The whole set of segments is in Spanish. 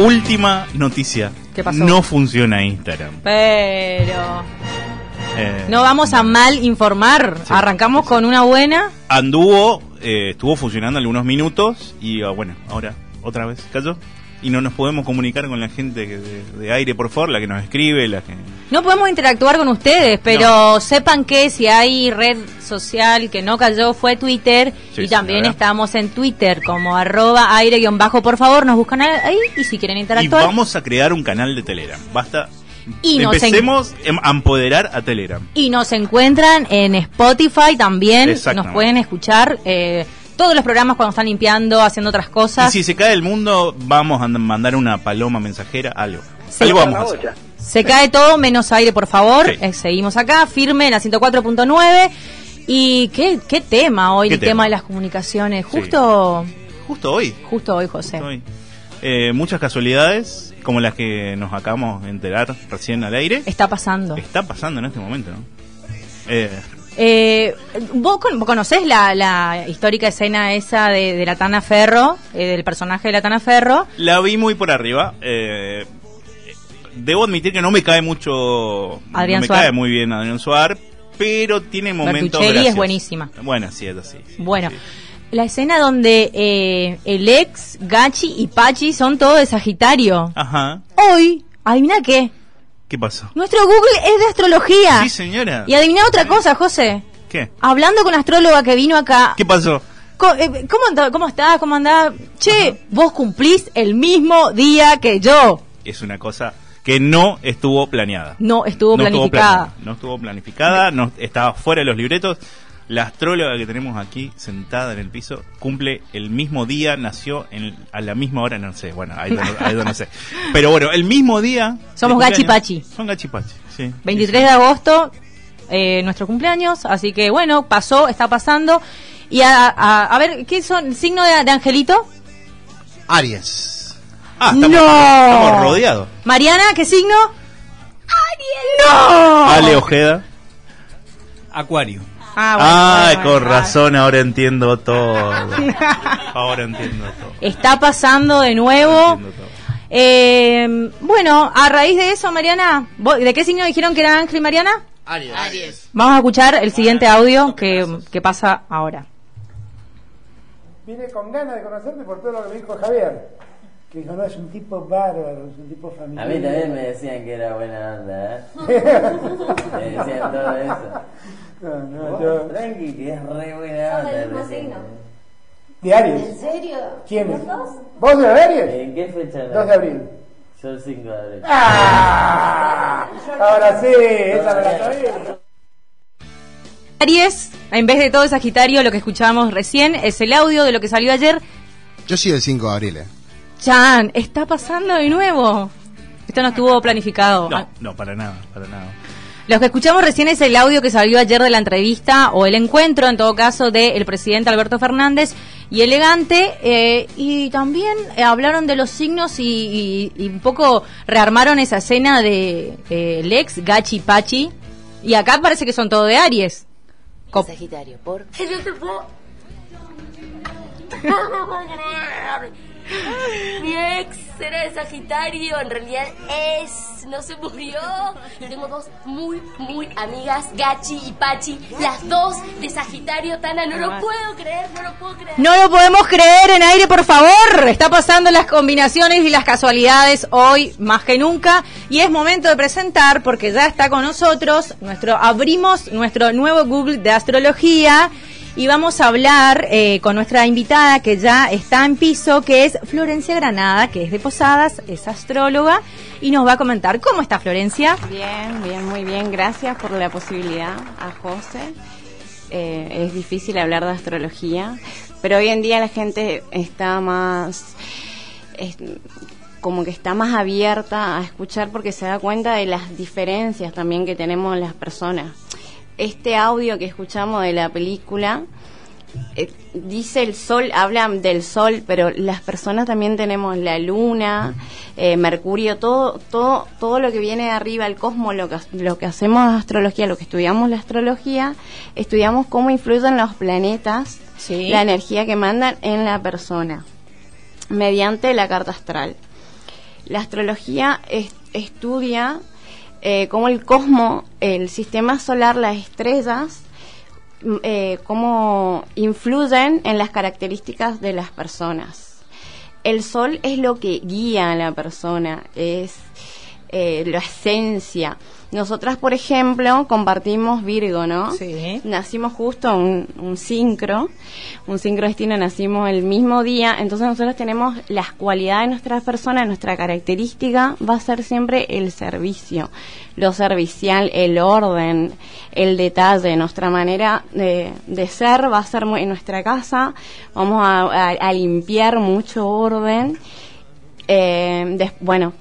Última noticia. ¿Qué pasó? No funciona Instagram. Pero Eh, no vamos a mal informar. Sí, Arrancamos sí, con una buena. Anduvo, eh, estuvo funcionando algunos minutos y ah, bueno, ahora otra vez cayó. Y no nos podemos comunicar con la gente de, de aire, por favor, la que nos escribe, la que... No podemos interactuar con ustedes, pero sepan que si hay red social que no cayó fue Twitter Sí, y también señora. estamos en Twitter como arroba aire guion bajo, por favor, nos buscan ahí y si quieren Y interactuar. vamos a crear un canal de Telegram. Basta. Y nos Empecemos em- a empoderar a Telegram. Y nos encuentran en Spotify también, nos pueden escuchar eh, todos los programas cuando están limpiando, haciendo otras Y cosas. si se cae el mundo, vamos a mandar una paloma mensajera, algo. Sí. algo vamos a hacer. Se cae todo menos aire, por favor. Sí. Eh, seguimos acá, firme en la 104.9. Y qué, qué tema hoy, ¿Qué el tema? tema? de las comunicaciones. Sí. Justo, Justo hoy. justo hoy, José. justo hoy. Eh, muchas casualidades, como las que nos acabamos de enterar recién al aire. Está pasando. Está pasando en este momento, ¿no? Eh, Eh, ¿vos, con- conocés la, la histórica escena esa de, de la Tana Ferro, eh, del personaje de la Tana Ferro? la vi muy por arriba. eh, debo admitir que no me cae mucho. Adrián no me Suar. cae muy bien Adrián Suar, pero tiene momentos. Bertuccelli es buenísima. Bueno, sí, es así. sí, Bueno, sí. la escena donde eh, el ex, Gachi y Pachi son todos de Sagitario. Ajá. Hoy, adivina qué, ¿Qué pasó? nuestro Google es de astrología. Sí, señora. Y adivina otra cosa, José. ¿Qué? Hablando con la astróloga que vino acá. ¿Qué pasó? Eh, ¿Cómo, anda- ¿Cómo estás? ¿Cómo andás? Che, vos cumplís el mismo día que yo. Es una cosa que no estuvo planeada. No estuvo No estuvo planificada. planeada, no estuvo planificada, no estaba fuera de los libretos. La astróloga que tenemos aquí sentada en el piso cumple el mismo día, nació en, a la misma hora, no sé, bueno, ahí no, ahí no sé. Pero bueno, el mismo día. Somos de cumpleaños- Gachi Pachi. Son gachipachi, sí. 23 de agosto, eh, nuestro cumpleaños. Así que bueno, pasó, está pasando. Y a, a- a ver, ¿qué son? ¿Signo de, de Angelito? Aries. Ah, estamos, ¡No! estamos rodeados. Mariana, ¿qué signo? Ariel. ¡No! Ale Ojeda. Acuario. Ah, bueno, Ay, bueno, con bueno. razón, ahora entiendo todo. Ahora entiendo todo. Está pasando de nuevo. Eh, bueno, a raíz de eso, Mariana, ¿vos- ¿de qué signo dijeron que era Ángel y Mariana? Aries. Vamos a escuchar el siguiente audio que, que pasa ahora. Vine con ganas de conocerte por todo lo que me dijo Javier. Que dijo, no, es un tipo bárbaro, es un tipo A familiar. mí también me decían que era buena onda, ¿eh? Me decían todo eso. No, no, yo... Tranqui, que es re buena onda. del mismo signo. ¿De Aries? ¿En serio? ¿Quién es? ¿Los dos? ¿Vos de Aries? ¿En qué fecha? 2 de abril. Yo el 5 de abril. ¡Ah! Ahora sí, esa me la sabía. Aries, en vez de todo Sagitario, lo que escuchábamos recién es el audio de lo que salió ayer. Yo soy el 5 de abril, eh. Chan, está pasando de nuevo. Esto no estuvo planificado. No, no, para nada, para nada. Lo que escuchamos recién es el audio que salió ayer de la entrevista o el encuentro, en todo caso, del presidente Alberto Fernández y Elegante. eh, y también eh, hablaron de los signos y, y- y un poco rearmaron esa escena de eh, Lex, Gachi, Pachi. Y acá parece que son todo de Aries. Cop- Sagitario, por. Mi ex era de Sagitario, en realidad es, no se murió. Tengo dos muy, muy amigas, Gachi y Pachi, las dos de Sagitario, Tana, no lo puedo creer, no lo puedo creer. No lo podemos creer en aire, por favor. Está pasando las combinaciones y las casualidades hoy más que nunca. Y es momento de presentar, porque ya está con nosotros, nuestro abrimos nuestro nuevo Google de astrología. Y vamos a hablar eh, con nuestra invitada que ya está en piso, que es Florencia Granada, que es de Posadas, es astróloga, y nos va a comentar cómo está Florencia. Bien, bien, muy bien. Gracias por la posibilidad a José. Eh, es difícil hablar de astrología, pero hoy en día la gente está más, como que está más abierta a escuchar porque se da cuenta de las diferencias también que tenemos las personas. Este audio que escuchamos de la película eh, dice el sol, habla del sol, pero las personas también tenemos la luna, eh, Mercurio, todo, todo, todo lo que viene de arriba, el cosmos, lo que, lo que hacemos astrología, lo que estudiamos la astrología, estudiamos cómo influyen los planetas, Sí. la energía que mandan en la persona, mediante la carta astral. La astrología es- estudia eh, cómo el cosmos, el sistema solar, las estrellas, mm, eh, cómo influyen en las características de las personas. El sol es lo que guía a la persona, es eh, la esencia. Nosotras, por ejemplo, compartimos Virgo, ¿no? Sí. Nacimos justo un, un sincro, un sincro destino, nacimos el mismo día, entonces nosotros tenemos las cualidades de nuestra persona, nuestra característica va a ser siempre el servicio, lo servicial, el orden, el detalle, nuestra manera de, de ser va a ser muy- en nuestra casa, vamos a, a- a limpiar mucho orden. Eh, bueno,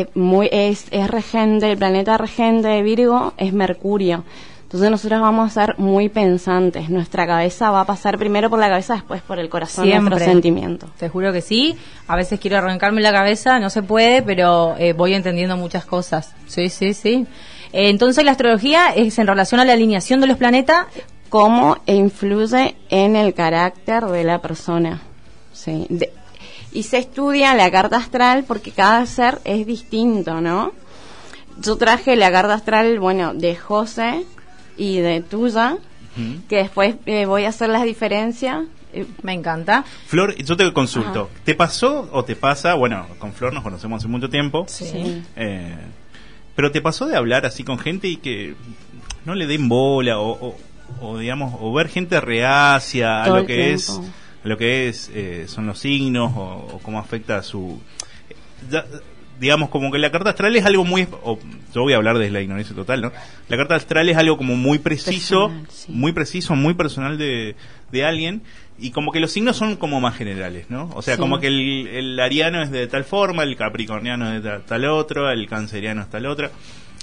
eh, muy, es, es regente, el planeta regente de Virgo es Mercurio. Entonces nosotros vamos a ser muy pensantes. Nuestra cabeza va a pasar primero por la cabeza, después por el corazón, Siempre. nuestros sentimientos. Te juro que sí. A veces quiero arrancarme la cabeza, no se puede, pero eh, voy entendiendo muchas cosas. Sí, sí, sí. Eh, entonces la astrología es en relación a la alineación de los planetas. Cómo influye en el carácter de la persona. Sí. De- y se estudia la carta astral porque cada ser es distinto, ¿no? Yo traje la carta astral, bueno, de José y de tuya, que después eh, voy a hacer las diferencias. Eh, Me encanta. Flor, yo te consulto. ¿Te pasó o te pasa? Bueno, con Flor nos conocemos hace mucho tiempo. Sí. Eh, pero te pasó de hablar así con gente y que no le den bola o, o- o, digamos o ver gente reacia a Todo lo que es tiempo. a lo que es eh, son los signos o, o cómo afecta a su ya, digamos como que la carta astral es algo muy o, yo voy a hablar desde la ignorancia total no la carta astral es algo como muy preciso Personal, sí. muy preciso muy personal de, de alguien y como que los signos son como más generales, ¿no? O sea, Sí. como que el, el ariano es de tal forma, el capricorniano es de ta- tal otro, el canceriano es tal otra.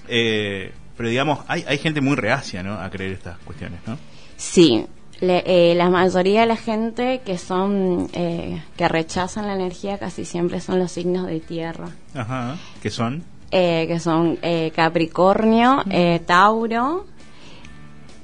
Eh, pero digamos, hay, hay gente muy reacia, ¿no? A creer estas cuestiones, ¿no? Sí, le- eh, la mayoría de la gente que son eh, que rechazan la energía casi siempre son los signos de tierra, Ajá. Que son. eh, que son eh, Capricornio, eh, Tauro.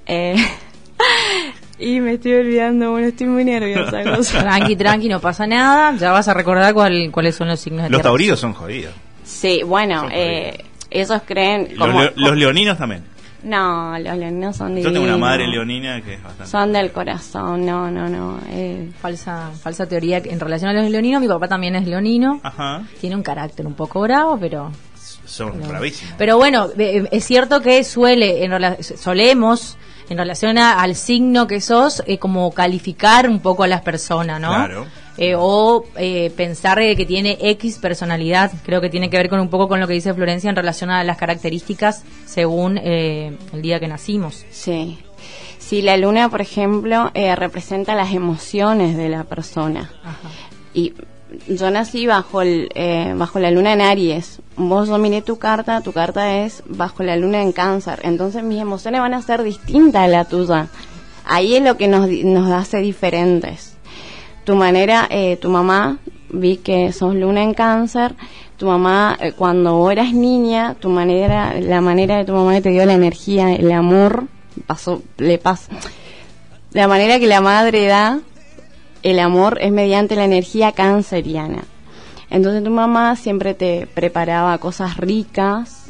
eh, y me estoy olvidando, bueno, estoy muy nerviosa. Tranqui, tranqui, no pasa nada. Ya vas a recordar cuál, cuáles son los signos de Los tierra. taurinos son jodidos. Sí, bueno, Son eh, ellos creen Los, como, leo- los leoninos también. No, los leoninos son Yo tengo una divinos. madre leonina que es bastante. Son del corazón, no, no, no. eh, Falsa, falsa teoría en relación a los leoninos. Mi papá también es leonino. Ajá. Tiene un carácter un poco bravo, pero Son bravísimos. Pero bueno, de- es cierto que suele, en solemos, en relación a- al signo que sos, eh, como calificar un poco a las personas, ¿no? Claro. Eh, o eh, pensar que tiene X personalidad. Creo que tiene que ver con un poco con lo que dice Florencia en relación a las características según eh, el día que nacimos. Sí. Si la luna, por ejemplo, eh, representa las emociones de la persona. Y yo nací bajo el, eh, bajo la luna en Aries. Vos yo miré tu carta, tu carta es bajo la luna en Cáncer. Entonces mis emociones van a ser distintas a la tuya. Ahí es lo que nos, nos hace diferentes. Tu manera, eh, tu mamá, vi que sos luna en Cáncer. Tu mamá, eh, cuando eras niña, tu manera, la manera de tu mamá que te dio la energía, el amor, pasó, le pasa. La manera que la madre da el amor es mediante la energía canceriana. Entonces tu mamá siempre te preparaba cosas ricas,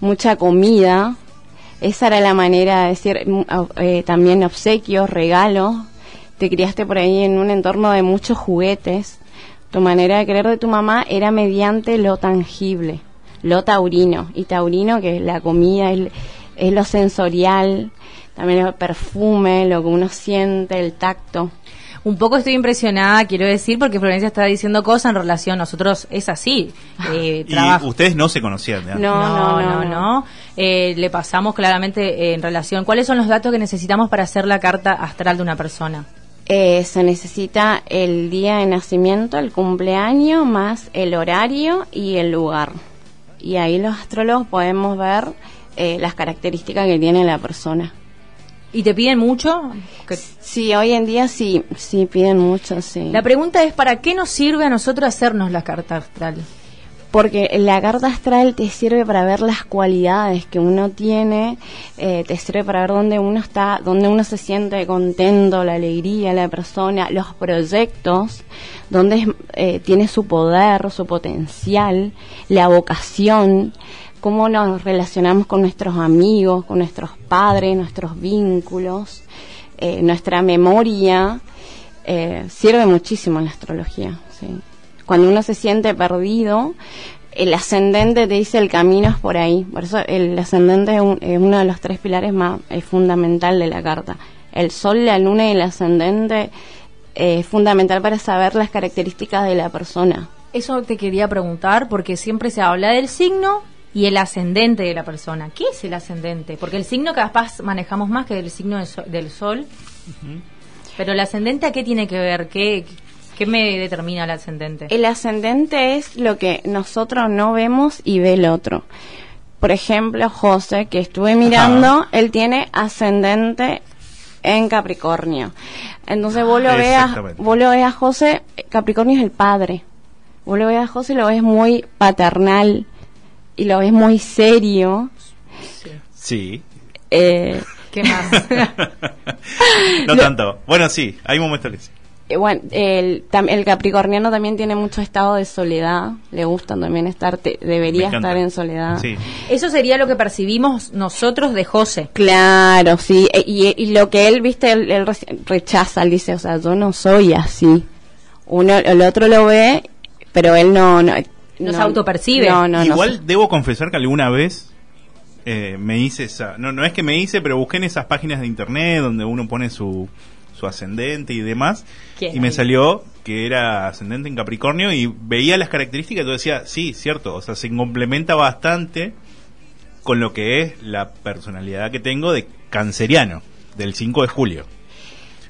mucha comida. Esa era la manera de decir, mm, eh, también obsequios, regalos. Te criaste por ahí en un entorno de muchos juguetes. Tu manera de querer de tu mamá era mediante lo tangible, lo taurino. Y taurino, que es la comida, es, es lo sensorial, también el perfume, lo que uno siente, el tacto. Un poco estoy impresionada, quiero decir, porque Florencia está diciendo cosas en relación, nosotros es así. eh, Y ustedes no se conocían, ¿ya? No, no, no, no, no. Eh, le pasamos claramente eh, en relación. ¿Cuáles son los datos que necesitamos para hacer la carta astral de una persona? Eh, se necesita el día de nacimiento, el cumpleaños, más el horario y el lugar. Y ahí los astrólogos podemos ver eh, las características que tiene la persona. ¿Y te piden mucho? Sí, hoy en día sí, sí piden mucho, sí. La pregunta es, ¿para qué nos sirve a nosotros hacernos la carta astral? porque la carta astral te sirve para ver las cualidades que uno tiene, eh, te sirve para ver dónde uno está, dónde uno se siente contento, la alegría, la persona, los proyectos, dónde eh, tiene su poder, su potencial, la vocación, cómo nos relacionamos con nuestros amigos, con nuestros padres, nuestros vínculos, eh, nuestra memoria, eh, sirve muchísimo en la astrología. ¿sí? Cuando uno se siente perdido, el ascendente te dice el camino es por ahí. Por eso el ascendente es, un- es uno de los tres pilares más es fundamental de la carta. El sol, la luna y el ascendente eh, es fundamental para saber las características de la persona. Eso te quería preguntar porque siempre se habla del signo y el ascendente de la persona. ¿Qué es el ascendente? Porque el signo capaz manejamos más que el signo del sol. del sol. Pero el ascendente a qué tiene que ver? ¿Qué, qué me determina el ascendente? El ascendente es lo que nosotros no vemos y ve el otro. Por ejemplo, José, que estuve mirando, él tiene ascendente en Capricornio. Entonces vos lo veas, Exactamente. vos lo veas a José, Capricornio es el padre. Vos lo ves a José y lo ves muy paternal y lo ves muy serio. Sí. Eh, ¿Qué más? no Lo- tanto. Bueno, sí, hay momentos que sí. eh, bueno, el, tam- el capricorniano también tiene mucho estado de soledad. Le gusta también estar, te- debería estar en soledad. Sí. Eso sería lo que percibimos nosotros de José. Claro, sí. E- Y, y lo que él, viste, él, él rechaza, él dice, o sea, yo no soy así. Uno, el otro lo ve, pero él no... No, No se autopercibe. No, no, no. Igual debo confesar que alguna vez eh, me hice esa. No, no es que me hice, pero busqué en esas páginas de internet donde uno pone su, su ascendente y demás. ¿Qué Y me salió que era ascendente en Capricornio y veía las características y yo decía, sí, cierto. O sea, se complementa bastante con lo que es la personalidad que tengo de canceriano, del 5 de julio.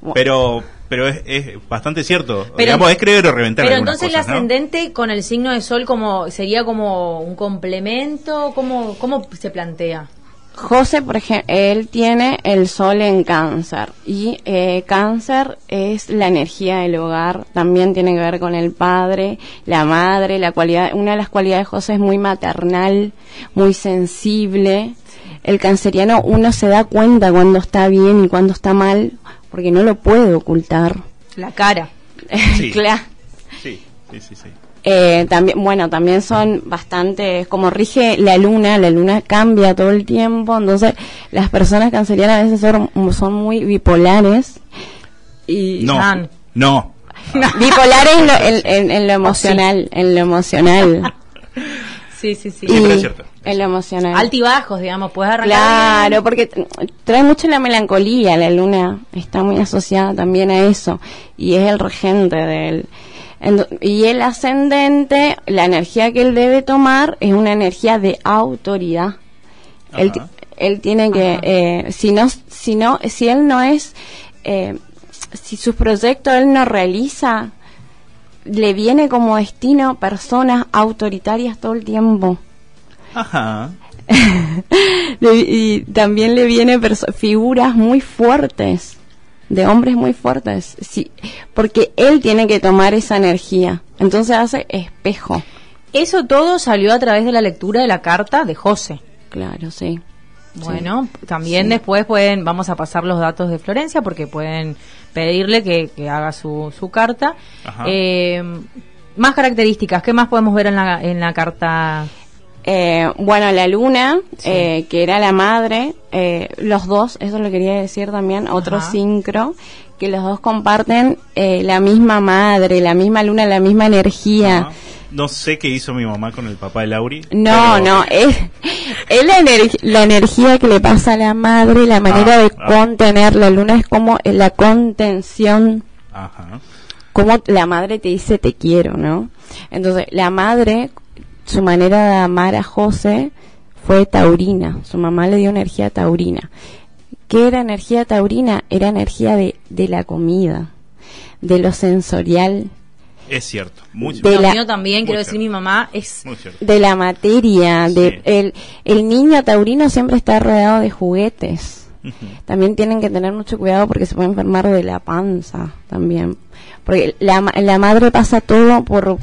Bueno. Pero pero es, es bastante cierto. Pero- Digamos, es creer o reventar Pero entonces cosas, el ¿no? ascendente con el signo de sol como sería como un complemento, ¿cómo, cómo se plantea? José, por ejemplo, él tiene el sol en cáncer y eh, cáncer es la energía del hogar, también tiene que ver con el padre, la madre, la cualidad, una de las cualidades de José es muy maternal, muy sensible. El canceriano uno se da cuenta cuando está bien y cuando está mal porque no lo puede ocultar. La cara. Sí. claro. Sí, sí, sí, sí. Eh, también, bueno, también son bastante, como rige la luna, la luna cambia todo el tiempo, entonces las personas cancerianas a veces son, son muy bipolares y No, no. bipolares en lo, en- en- en lo emocional, en lo emocional, Sí, sí, sí. Sí, pero es cierto. En lo emocional. Altibajos, digamos, puedes arrancar. Claro, bien. porque trae mucho la melancolía, la luna está muy asociada también a eso y es el regente de él. Y el ascendente, la energía que él debe tomar es una energía de autoridad. Él, Ajá. él tiene que, eh, si no, si no, si él no es, eh, si sus proyectos él no realiza, le viene como destino personas autoritarias todo el tiempo. Ajá. Le- y también le viene figuras muy fuertes, de hombres muy fuertes, sí, porque él tiene que tomar esa energía. Entonces hace espejo, Eso todo salió a través de la lectura de la carta de José. claro, sí. Bueno, también Sí. después pueden, vamos a pasar los datos de Florencia porque pueden pedirle que, que haga su, su carta. Ajá. Eh, más características, ¿qué más podemos ver en la, en la carta? Eh, bueno, la luna, eh, que era la madre, eh, los dos, eso lo quería decir también, otro Ajá. sincro, que los dos comparten la misma madre, la misma luna, la misma energía. Ajá. No sé qué hizo mi mamá con el papá de Lauri. No, pero- no, es, es la, la energía que le pasa a la madre, la manera Ah, de ah. contener. La luna es como la contención, Ajá. como la madre te dice te quiero, ¿no? Entonces, la madre, su manera de amar a José fue taurina. Su mamá le dio energía taurina. ¿Qué era energía taurina? Era energía de, de la comida, de lo sensorial, Es cierto. Muy De Lo la- mío también, quiero decir, cierto. mi mamá es... Muy cierto. de la materia, de Sí. el, el niño taurino siempre está rodeado de juguetes. También tienen que tener mucho cuidado porque se puede enfermar de la panza también. Porque la, ma- la madre pasa todo por,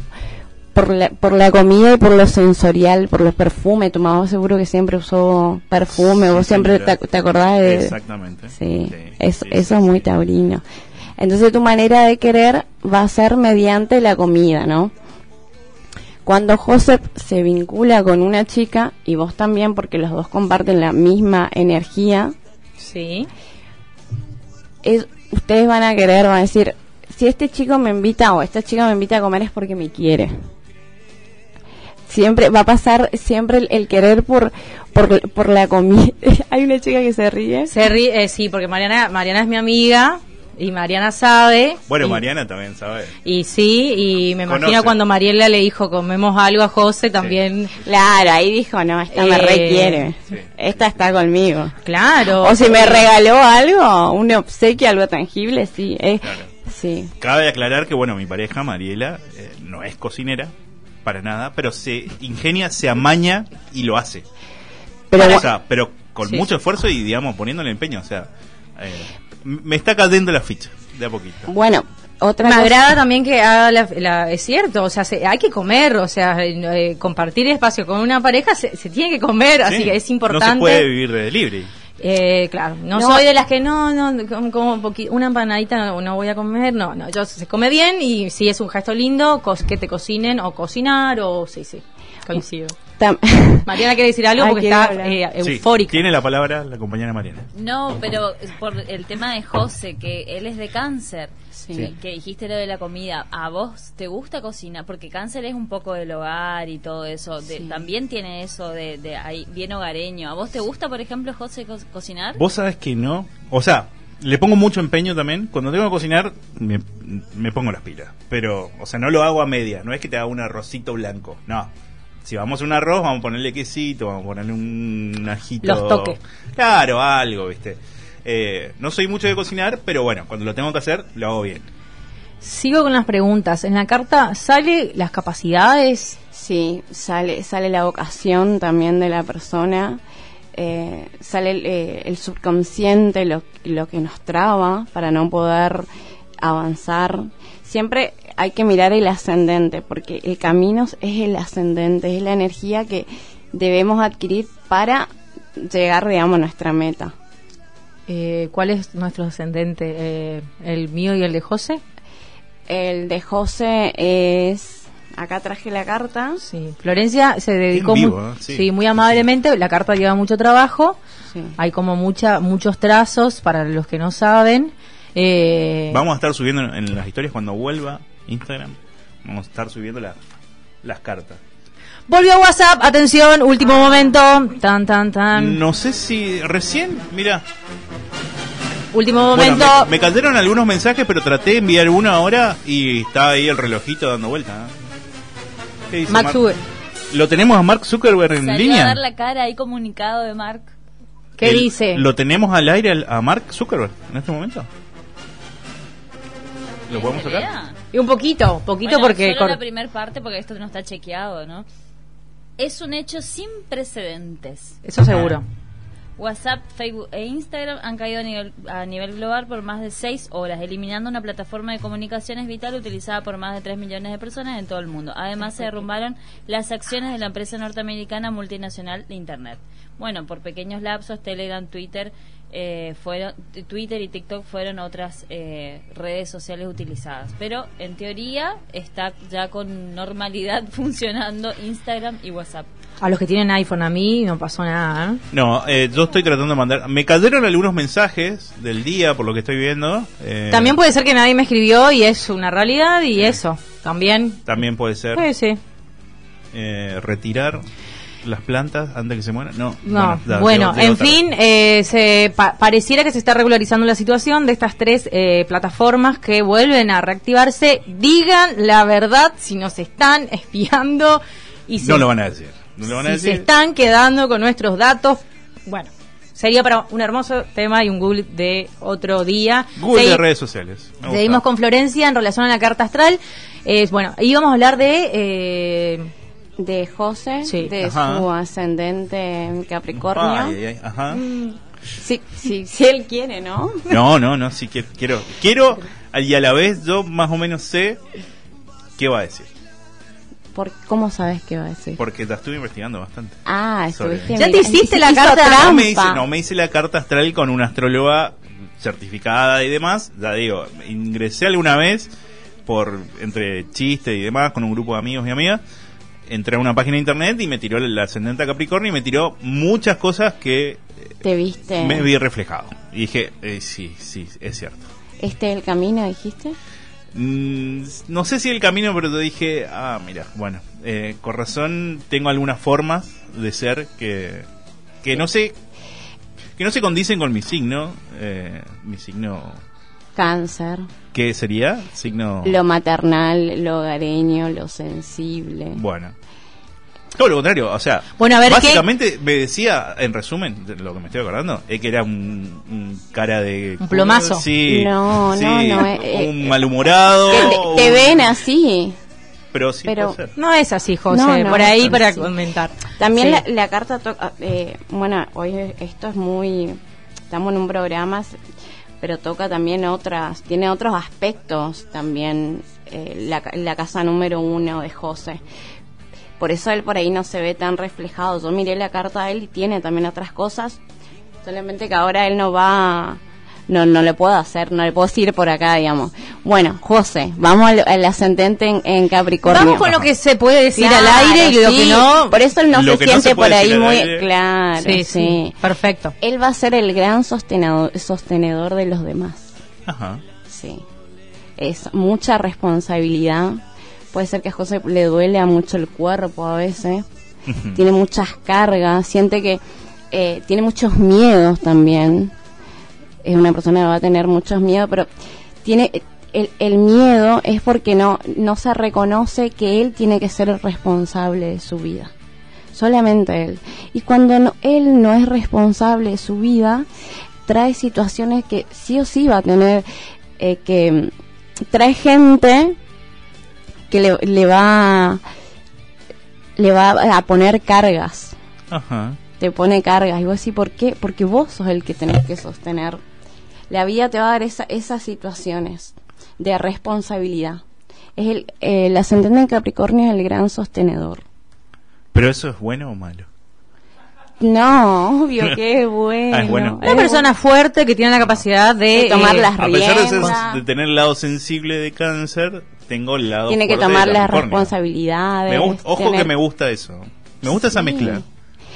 por la, por la comida y por lo sensorial, por los perfumes. Tu mamá seguro que siempre usó perfume, Sí, vos siempre te, te acordás de... Exactamente. Sí, Sí, eso, sí, eso sí, es muy sí. taurino. Entonces tu manera de querer va a ser mediante la comida, ¿no? Cuando Joseph se vincula con una chica, y vos también, porque los dos comparten la misma energía, Sí. es, ustedes van a querer, van a decir, si este chico me invita o esta chica me invita a comer es porque me quiere. Siempre va a pasar siempre el, el querer por, por, por la comida. Hay una chica que se ríe. Se ríe, eh, sí, porque Mariana, Mariana es mi amiga y Mariana sabe. Bueno, y, Mariana también sabe. Y sí, y me imagino Conoce. cuando Mariela le dijo comemos algo a José también. Claro, ahí dijo, no, esta me Eh, requiere. sí. Esta está conmigo. Claro. O si me regaló algo, un obsequio, algo tangible, sí. es- Claro. Sí. Cabe aclarar que, bueno, mi pareja, Mariela, eh, no es cocinera, para nada, pero se ingenia, se amaña y lo hace. Pero, o sea, pero con Sí, mucho sí. esfuerzo y, digamos, poniéndole empeño. O sea, eh, me está cayendo la ficha, de a poquito. bueno, otra Me cosa- agrada también que haga la, la- es cierto, o sea, se- hay que comer, o sea, eh, compartir espacio con una pareja se, se tiene que comer, así Sí, que es importante. No se puede vivir de delivery. Eh, claro, no, No. soy de las que no, no, como, como un poqui- una empanadita no, no voy a comer, no, no, yo se come bien y si es un gesto lindo, cos- que te cocinen o cocinar o sí, sí, coincido. Mariana quiere decir algo Ay, porque está eh, Sí, eufórica. tiene la palabra la compañera Mariana. No, pero por el tema de José, que él es de cáncer, Sí. que, que dijiste lo de la comida, ¿a vos te gusta cocinar? Porque cáncer es un poco del hogar y todo eso, de- Sí. también tiene eso de, de ahí, bien hogareño. ¿A vos te gusta, por ejemplo, José, co- cocinar? Vos sabés que no. O sea, le pongo mucho empeño también. Cuando tengo que cocinar, me, me pongo las pilas. Pero, o sea, no lo hago a media. No es que te haga un arrocito blanco. No. Si vamos a un arroz, vamos a ponerle quesito, vamos a ponerle un ajito. Los toques. Claro, algo, ¿viste? Eh, no soy mucho de cocinar, pero bueno, cuando lo tengo que hacer, lo hago bien. Sigo con las preguntas. En la carta sale las capacidades. Sí, sale, sale la vocación también de la persona, eh, sale el, eh, el subconsciente, lo, lo que nos traba para no poder avanzar. Siempre hay que mirar el ascendente, porque el camino es el ascendente, es la energía que debemos adquirir para llegar, digamos, a nuestra meta. Eh, ¿Cuál es nuestro ascendente? Eh, ¿El mío y el de José? El de José es... Acá traje la carta. Sí. Florencia se dedicó vivo, muy, ¿eh? Sí. sí, muy amablemente. La carta lleva mucho trabajo. Sí. Hay como mucha, muchos trazos para los que no saben. Eh, Vamos a estar subiendo en las historias cuando vuelva Instagram. Vamos a estar subiendo la- las cartas. Volvió a WhatsApp, atención, último momento. Tan, tan, tan. No sé si recién, mira, Último Bueno, momento. me, me cayeron algunos mensajes, pero traté de enviar uno ahora y está ahí el relojito dando vuelta. ¿eh? ¿Qué dice Mark? ¿Lo tenemos a Mark Zuckerberg en Salió a línea? dar la cara ahí comunicado de Mark. ¿Qué El- dice? ¿Lo tenemos al aire a Mark Zuckerberg en este momento? ¿Lo podemos sacar? Y un poquito, poquito Bueno, porque... solo cor- la primera parte porque esto no está chequeado, ¿no? Es un hecho sin precedentes. Eso seguro. WhatsApp, Facebook e Instagram han caído a nivel, a nivel global por más de seis horas, eliminando una plataforma de comunicaciones vital utilizada por más de 3 millones de personas en todo el mundo. Además, se derrumbaron las acciones de la empresa norteamericana multinacional de Internet. Bueno, por pequeños lapsos, Telegram, Twitter, eh, fueron, Twitter y TikTok fueron otras eh, redes sociales utilizadas. Pero, en teoría, está ya con normalidad funcionando Instagram y WhatsApp. A los que tienen iPhone, a mí no pasó nada. ¿eh? No, eh, yo estoy tratando de mandar. Me cayeron algunos mensajes del día, por lo que estoy viendo. eh, También puede ser que nadie me escribió y es una realidad y eso. También. También puede ser Sí, sí. eh, retirar las plantas antes que se mueran. No, No, bueno, en tarde. fin, eh, se pa- pareciera que se está regularizando la situación de estas tres eh, plataformas que vuelven a reactivarse. Digan la verdad si nos están espiando y si, No lo van a decir. No lo van a si se están quedando con nuestros datos. Bueno, sería para un hermoso tema y un Google de otro día. Google Segui- de redes sociales. Me Seguimos gusta. con Florencia en relación a la carta astral. Eh, bueno, íbamos a hablar de... De José, Sí. de Ajá. su ascendente en Capricornio. Ay, ay, ay, ajá. Sí, sí, si él quiere, ¿no? No, no, no, sí quiero, quiero, quiero, y a la vez yo más o menos sé qué va a decir. ¿Por, ¿Cómo sabes qué va a decir? Porque la estuve investigando bastante. Ah, estuviste ¿Ya te hiciste la carta? trampa. No me, hice, no, me hice la carta astral con una astróloga certificada y demás. Ya digo, ingresé alguna vez por entre chistes y demás con un grupo de amigos y amigas. Entré a una página de internet y me tiró el ascendente a Capricornio y me tiró muchas cosas que ¿Te viste? me vi reflejado. Y dije, eh, sí, sí, es cierto. ¿Este el camino, dijiste? Mm, no sé si el camino, pero te dije, ah, mira, bueno, eh, con razón tengo algunas formas de ser que, que no sé, que no se condicen con mi signo, eh, mi signo, Cáncer. ¿qué sería? Signo, Lo maternal, lo hogareño, lo sensible. bueno. Todo lo contrario, o sea, Bueno, a ver, básicamente me decía, en resumen, de lo que me estoy acordando, es que era un, un cara de... Un plomazo. Sí, No, sí, no, no, eh, un eh, malhumorado. Te, te un- ven así. Pero sí pero- puede ser. No es así, José. No, no, por ahí para comentar. También Sí. la, la carta toca, eh, bueno, hoy esto es muy, estamos en un programa, pero toca también otras, tiene otros aspectos también eh, la, la casa número uno de José. Por eso él por ahí no se ve tan reflejado. Yo miré la carta de él y tiene también otras cosas, solamente que ahora él no va, no, no le puedo hacer, no le puedo decir por acá, digamos. Bueno, José, vamos al, al ascendente en, en Capricornio. Vamos con lo que se puede decir Claro, al aire y lo que no. Por eso él no Lo se no siente se por ahí muy claro. Sí, Sí, sí, perfecto. Él va a ser el gran sostenedor, sostenedor de los demás. Ajá. Sí. Es mucha responsabilidad. Puede ser que a José le duele a mucho el cuerpo a veces. Tiene muchas cargas. Siente que eh, tiene muchos miedos también. Es una persona que va a tener muchos miedos, pero tiene el, el miedo es porque no, no se reconoce que él tiene que ser responsable de su vida. Solamente él. Y cuando no- él no es responsable de su vida, trae situaciones que sí o sí va a tener eh, que trae gente que le, le va le va a poner cargas Ajá. Te pone cargas y vos decís ¿por qué? porque vos sos el que tenés que sostener la vida te va a dar esa- esas situaciones de responsabilidad es el, eh, el ascendente en Capricornio es el gran sostenedor Pero eso es bueno o malo. no obvio que es bueno, Ah, es bueno. Una persona fuerte que tiene la capacidad de, De tomar eh, las A pesar de, ser- riendas. de tener el lado sensible de cáncer, tengo el lado tiene que de tomar las responsabilidades Me gust- ojo tener- que me gusta eso. Me gusta esa mezcla.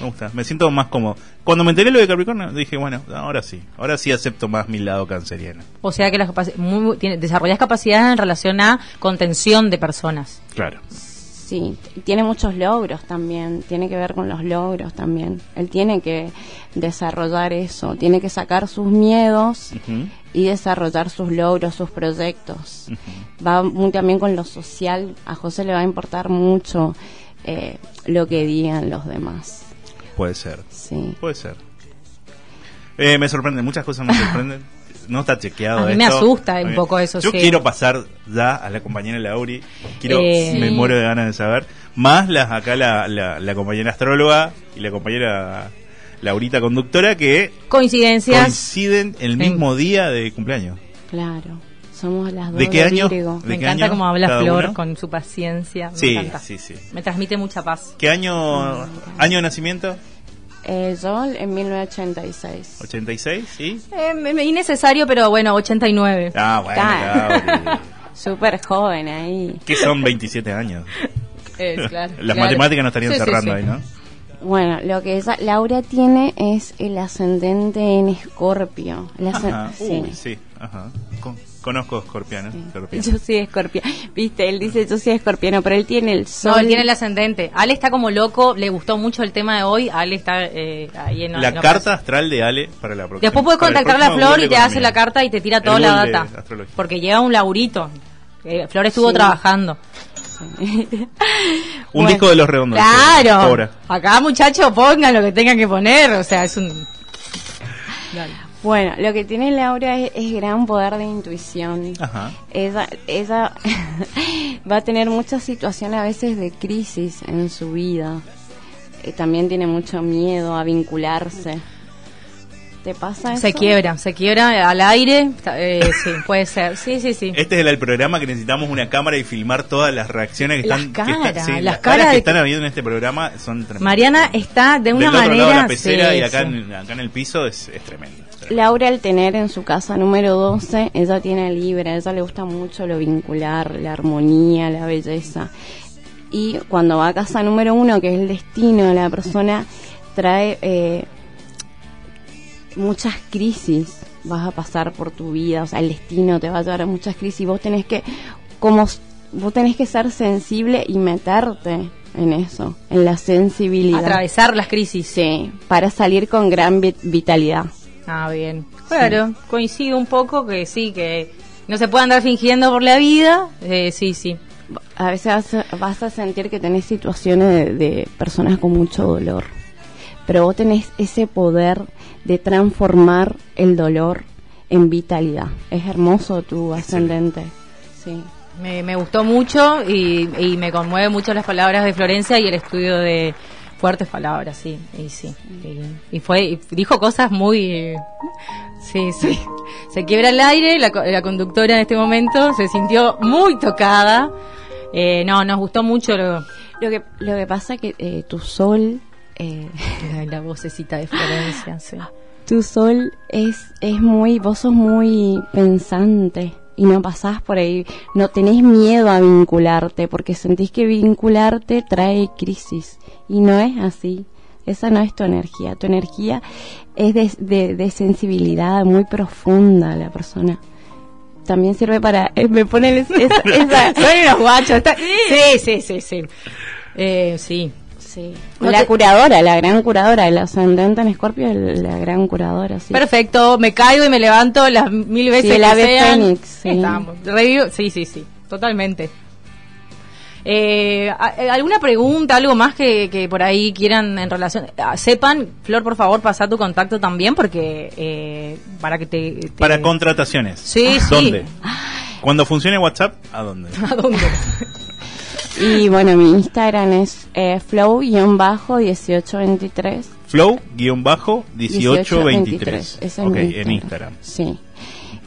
Me gusta. Me siento más cómodo. Cuando me enteré lo de Capricornio, dije, bueno, ahora sí. Ahora sí acepto más mi lado canceriano. O sea que las capaci- muy- tiene, desarrollas capacidades en relación a contención de personas. Claro. Sí, tiene muchos logros también, tiene que ver con los logros también. Él tiene que desarrollar eso, tiene que sacar sus miedos y desarrollar sus logros, sus proyectos. Va muy también con lo social, a José le va a importar mucho eh, lo que digan los demás. Puede ser. Sí. Puede ser. Eh, me sorprende, muchas cosas me sorprenden. No está chequeado. A mí me esto. asusta un poco eso, Yo sí. quiero pasar ya a la compañera Lauri. Quiero, Eh, me Sí. muero de ganas de saber. Más las acá la, la, la compañera astróloga y la compañera Laurita conductora que Coincidencias. coinciden el mismo día de cumpleaños. Claro, somos las dos ¿De qué año? Virgo. ¿De Me qué encanta año cómo habla Flor uno? con su paciencia. Me Sí, encanta. sí, sí. Me transmite mucha paz. ¿Qué año, año de nacimiento? Eh, yo en 1986. ¿86? ¿Sí? Eh, innecesario, pero bueno, 89. Ah, bueno. Lauri. Súper joven ahí. Que son 27 años. Es, claro, Las claro. matemáticas no estarían Sí, sí, cerrando sí. ahí, ¿no? Bueno, lo que esa, Laura tiene es el ascendente en Escorpio. El ascen- Ajá. sí. Uy, sí, ajá. Con- conozco escorpianos. escorpianos. Yo soy escorpiano. Viste, él dice yo soy escorpiano, pero él tiene el sol. No, él tiene el ascendente. Ale está como loco, le gustó mucho el tema de hoy. Ale está eh, ahí en la en carta astral de Ale para la próxima. Después puedes contactar a Flor y te hace la carta y te tira toda la data. Porque lleva un laburito. Eh, Flor estuvo Sí. trabajando. Un Bueno, disco de los redondos. Claro. Cobra. Acá, muchachos, pongan lo que tengan que poner. O sea, es un. Bueno, lo que tiene Laura es, es gran poder de intuición. Ajá. Ella, ella va a tener muchas situaciones a veces de crisis en su vida. Eh, también tiene mucho miedo a vincularse. ¿Te pasa eso? Se quiebra, se quiebra al aire. está- eh, sí, puede ser. Sí, sí, sí. Este es el, el programa que necesitamos una cámara y filmar todas las reacciones que Las están. que caras, sí, las las caras caras que de- están habiendo en este programa son tremendas. Mariana está de una Del otro manera. lado de la pecera sí, y acá, sí. en, acá en el piso es, es tremendo. Laura al tener en su casa número 12, ella tiene libre, a ella le gusta mucho lo vincular, la armonía, la belleza. Y cuando va a casa número uno, que es el destino de la persona, trae eh, muchas crisis. Vas a pasar por tu vida, o sea, el destino te va a llevar a muchas crisis. Vos tenés que, como, vos tenés que ser sensible y meterte en eso, en la sensibilidad. Atravesar las crisis. Sí, para salir con gran vi- vitalidad. Ah, bien. Claro, coincido un poco que sí, que no se puede andar fingiendo por la vida. Eh, sí, sí. a veces vas a, vas a sentir que tenés situaciones de, de personas con mucho dolor, pero vos tenés ese poder de transformar el dolor en vitalidad. Es hermoso tu ascendente. Sí. Me, me gustó mucho y, y me conmueve mucho las palabras de Florencia y el estudio de fuertes palabras, sí, y sí. Y, y fue, y dijo cosas muy... Sí, sí. Se quiebra el aire, la, la conductora en este momento se sintió muy tocada. Eh, no, nos gustó mucho lo, Lo que, lo que pasa que eh, tu sol, eh, la, la vocecita de Florencia, sí. tu sol es, es muy, vos sos muy pensante y no pasás por ahí, no tenés miedo a vincularte porque sentís que vincularte trae crisis y no es así. Esa no es tu energía, tu energía es de, de, de sensibilidad muy profunda la persona. También sirve para, eh, me pone esa, esa- Son unos guachos. está- sí, sí, sí, sí. Eh, sí. Sí. No la te- curadora, la gran curadora, el ascendente en Escorpio, el- la gran curadora, sí. Perfecto, me caigo y me levanto las mil veces el que ave sean. fénix, sí. Estamos. Revivo- sí, sí, sí, totalmente. Eh, eh, ¿Alguna pregunta, algo más que, que por ahí quieran en relación? ah, sepan, Flor, por favor, pasa tu contacto también porque eh, para que te, te- Para contrataciones. Sí, sí. ¿Dónde? Cuando funcione WhatsApp, ¿a dónde? ¿A dónde? Y bueno, mi Instagram es eh, flow-1823. Flow-1823. Ese es Ok, mi en Instagram. Sí.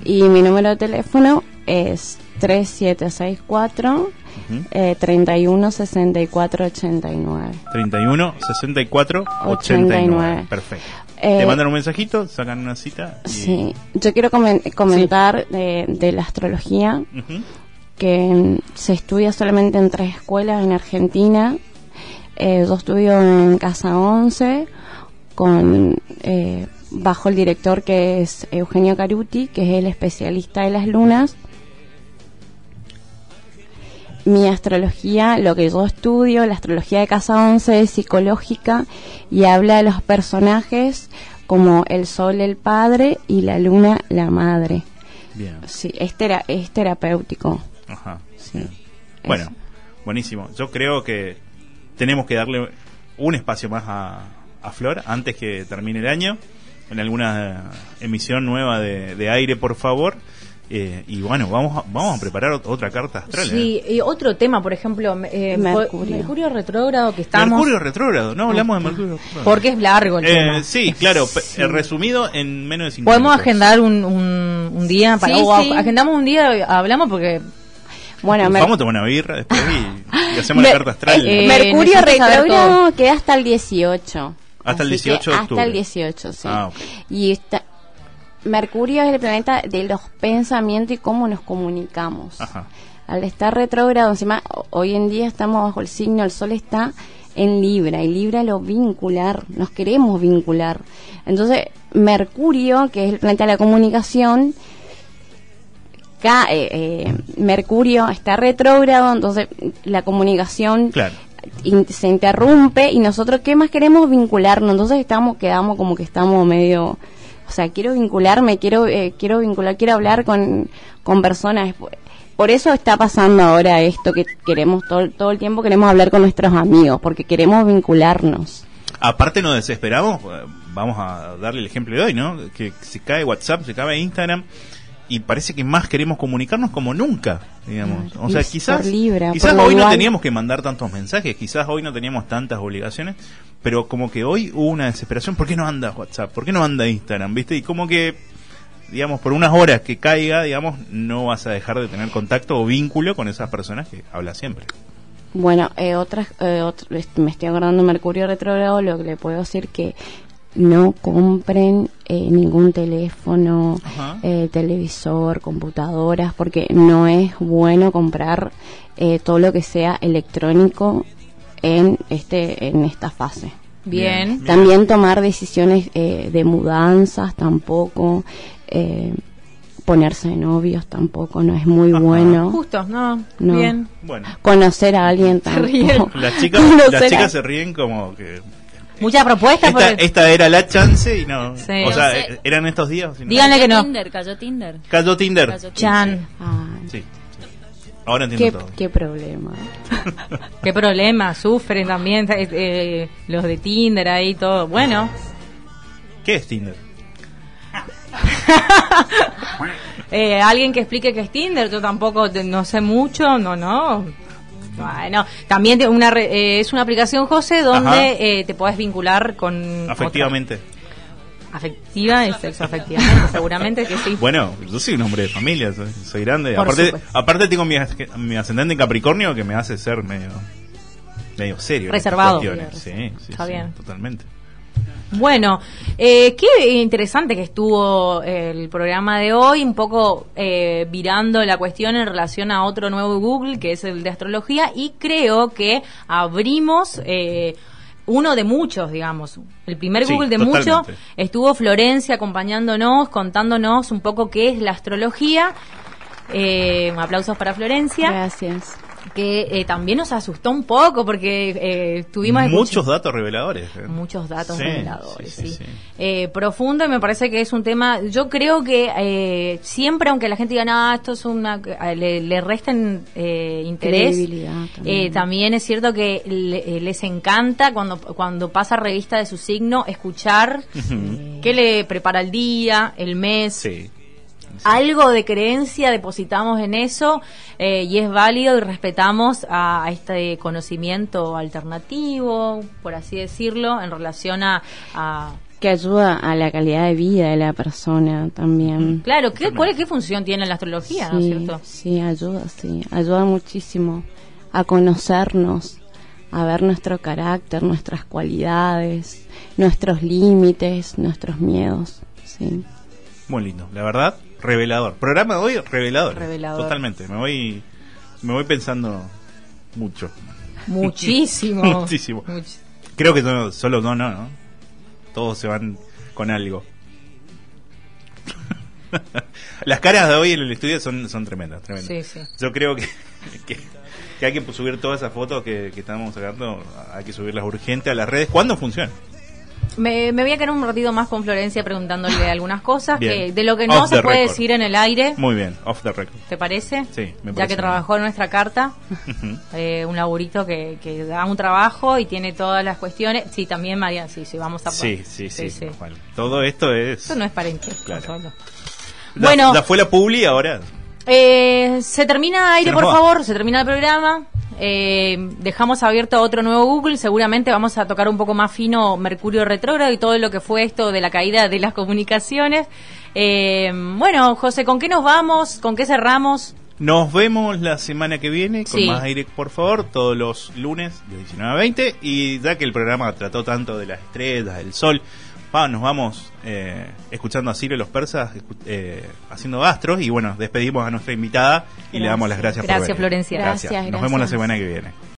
Y mi número de teléfono es 3764 eh, 31 64 89. 31 64 89. 89. Perfecto. Eh, Te mandan un mensajito, sacan una cita. Y... Sí, yo quiero comen- comentar de, de la astrología Ujú. Que se estudia solamente en tres escuelas en Argentina. Eh, yo estudio en Casa 11 con eh, bajo el director que es Eugenio Caruti, que es el especialista de las lunas. Mi astrología, lo que yo estudio, la astrología de Casa 11 es psicológica y habla de los personajes como el sol el padre y la luna la madre. Bien. Sí, es, tera- es terapéutico. Ajá. Sí. Bueno, Eso. buenísimo. Yo creo que tenemos que darle un espacio más a, a Flor antes que termine el año, en alguna emisión nueva de, de aire, por favor. Eh, y bueno, vamos a, vamos a preparar ot- otra carta astral. ¿eh? Sí, y otro tema, por ejemplo, eh, Mercurio. Mercurio retrógrado que estamos... Mercurio retrógrado, no hablamos de Mercurio retrógrado. Porque es largo el Eh, tema. sí, claro, pe- eh, resumido en menos de 50 Podemos minutos. agendar un, un, un día para Sí, o sí. agendamos un día hablamos porque Bueno, Vamos a tomar una birra después y, y hacemos la carta astral. eh, Mercurio necesito saber retrógrado queda hasta el 18. Hasta el Así que 18 de Hasta octubre. el 18, sí. Ah. Y está, Mercurio es el planeta de los pensamientos y cómo nos comunicamos. Ajá. Al estar retrógrado, encima, ho- hoy en día estamos bajo el signo, el sol está en Libra, y Libra lo vincular, nos queremos vincular. Entonces, Mercurio, que es el planeta de la comunicación, ca- eh, eh, Mercurio está retrógrado, entonces la comunicación Claro. in- se interrumpe y nosotros qué más queremos vincularnos entonces estamos quedamos como que estamos medio o sea quiero vincularme quiero eh, quiero vincular quiero hablar con, con personas por eso está pasando ahora esto que queremos todo, todo el tiempo queremos hablar con nuestros amigos porque queremos vincularnos Aparte nos desesperamos, eh, vamos a darle el ejemplo de hoy, ¿no? Que se cae WhatsApp, se cae Instagram y parece que más queremos comunicarnos como nunca, digamos. O sea, quizás, Libra, quizás hoy no teníamos que mandar tantos mensajes, quizás hoy no teníamos tantas obligaciones, pero como que hoy hubo una desesperación, ¿por qué no anda WhatsApp? ¿Por qué no anda Instagram? ¿Viste? Y como que, digamos, por unas horas que caiga, digamos, no vas a dejar de tener contacto o vínculo con esas personas que hablas siempre. Bueno, eh, otras, eh, otro- me estoy acordando Mercurio retrógrado, lo que le puedo decir que no compren eh, ningún teléfono, eh, televisor, computadoras, porque no es bueno comprar eh, todo lo que sea electrónico en este en esta fase. Bien. También tomar decisiones eh, de mudanzas tampoco, eh, ponerse de novios tampoco no es muy Ajá. bueno. Justo, no, No. bien. Bueno. Conocer a alguien ríen. tampoco. Las chicas, las a- chicas se ríen como que Muchas propuestas. esta, porque- esta era la chance y no. Sí. o sea, No sé. eh, eran estos días. no. Díganle que no. Tinder, cayó Tinder. Cayó Tinder. Cayó Tinder. Chan. Ay, Sí. Ahora qué, entiendo todo. qué problema. Qué problema, sufren también eh, eh, los de Tinder ahí, todo. Bueno, ¿Qué es Tinder? eh, alguien que explique qué es Tinder, yo tampoco te- no sé mucho, no, no. Bueno, también te- una eh, es una aplicación, José, donde eh, te podés vincular con... Afectivamente. otra- Afectiva, es sexo afectivamente, seguramente que sí. Bueno, yo soy un hombre de familia, soy, soy grande. Por aparte, supuesto. aparte tengo mi, as- mi ascendente en Capricornio que me hace ser medio medio serio. en estas Reservado. cuestiones. Sí, sí, Está sí, bien. totalmente. Bueno, eh, qué interesante que estuvo el programa de hoy, un poco eh, virando la cuestión en relación a otro nuevo Google, que es el de astrología, y creo que abrimos eh, uno de muchos, digamos. El primer Sí, Google de muchos estuvo Florencia acompañándonos, contándonos un poco qué es la astrología. Eh, aplausos para Florencia, Gracias. Que eh, también nos asustó un poco porque eh, tuvimos Muchos datos reveladores. eh. muchos datos Sí, reveladores, sí, sí. sí, sí. Eh, profundo y me parece que es un tema, yo creo que eh, siempre aunque la gente diga, no, esto es una, eh, le, le resten eh, interés, también. eh, también es cierto que le- eh, les encanta cuando, cuando pasa revista de su signo escuchar qué le prepara el día, el mes, Sí. Algo de creencia depositamos en eso eh, y es válido y respetamos a, a este conocimiento alternativo, por así decirlo, en relación a... a- Que ayuda a la calidad de vida de la persona también. claro, ¿qué, cuál, es- ¿qué función tiene la astrología, no es Sí, cierto? sí, ayuda, sí. Ayuda muchísimo a conocernos, a ver nuestro carácter, nuestras cualidades, nuestros límites, nuestros miedos. Sí. Muy lindo, la verdad, revelador. Programa de hoy, revelador. Revelador. Totalmente. Me voy, me voy pensando mucho. Muchísimo. Muchísimo. Much- Creo que no, solo no, no, ¿no? Todos se van con algo. Las caras de hoy en el estudio son, son tremendas, tremendas. Sí, sí. Yo creo que, que, que hay que subir todas esas fotos que, que estamos sacando, hay que subirlas urgente a las redes. ¿Cuándo funciona? Me, me voy a quedar un ratito más con Florencia preguntándole algunas cosas que de lo que no Off se puede record. decir en el aire, Muy bien, off the record. ¿te parece? Sí, me Ya parece que bien. trabajó en nuestra carta. Eh, un laburito que, que da un trabajo y tiene todas las cuestiones. Sí, también María, sí, sí, vamos a... Sí, sí, sí. Juan. Todo esto es... Esto no es parente. Claro. Ya- Bueno. ya fue la publi ahora. Eh, se termina aire, Se por va. favor, se termina el programa. Eh, dejamos abierto otro nuevo Google. Seguramente vamos a tocar un poco más fino Mercurio retrógrado y todo lo que fue esto de la caída de las comunicaciones. Eh, bueno, José, ¿con qué nos vamos? ¿Con qué cerramos? Nos vemos la semana que viene con Sí. más aire, por favor, todos los lunes de 19 a 20. Y ya que el programa trató tanto de las estrellas, del sol, va, nos vamos eh, escuchando a Ciro y los persas eh, haciendo astros. Y bueno, despedimos a nuestra invitada y le damos las gracias, por Gracias, venir. Florencia. Gracias. Gracias, Nos vemos la semana que viene.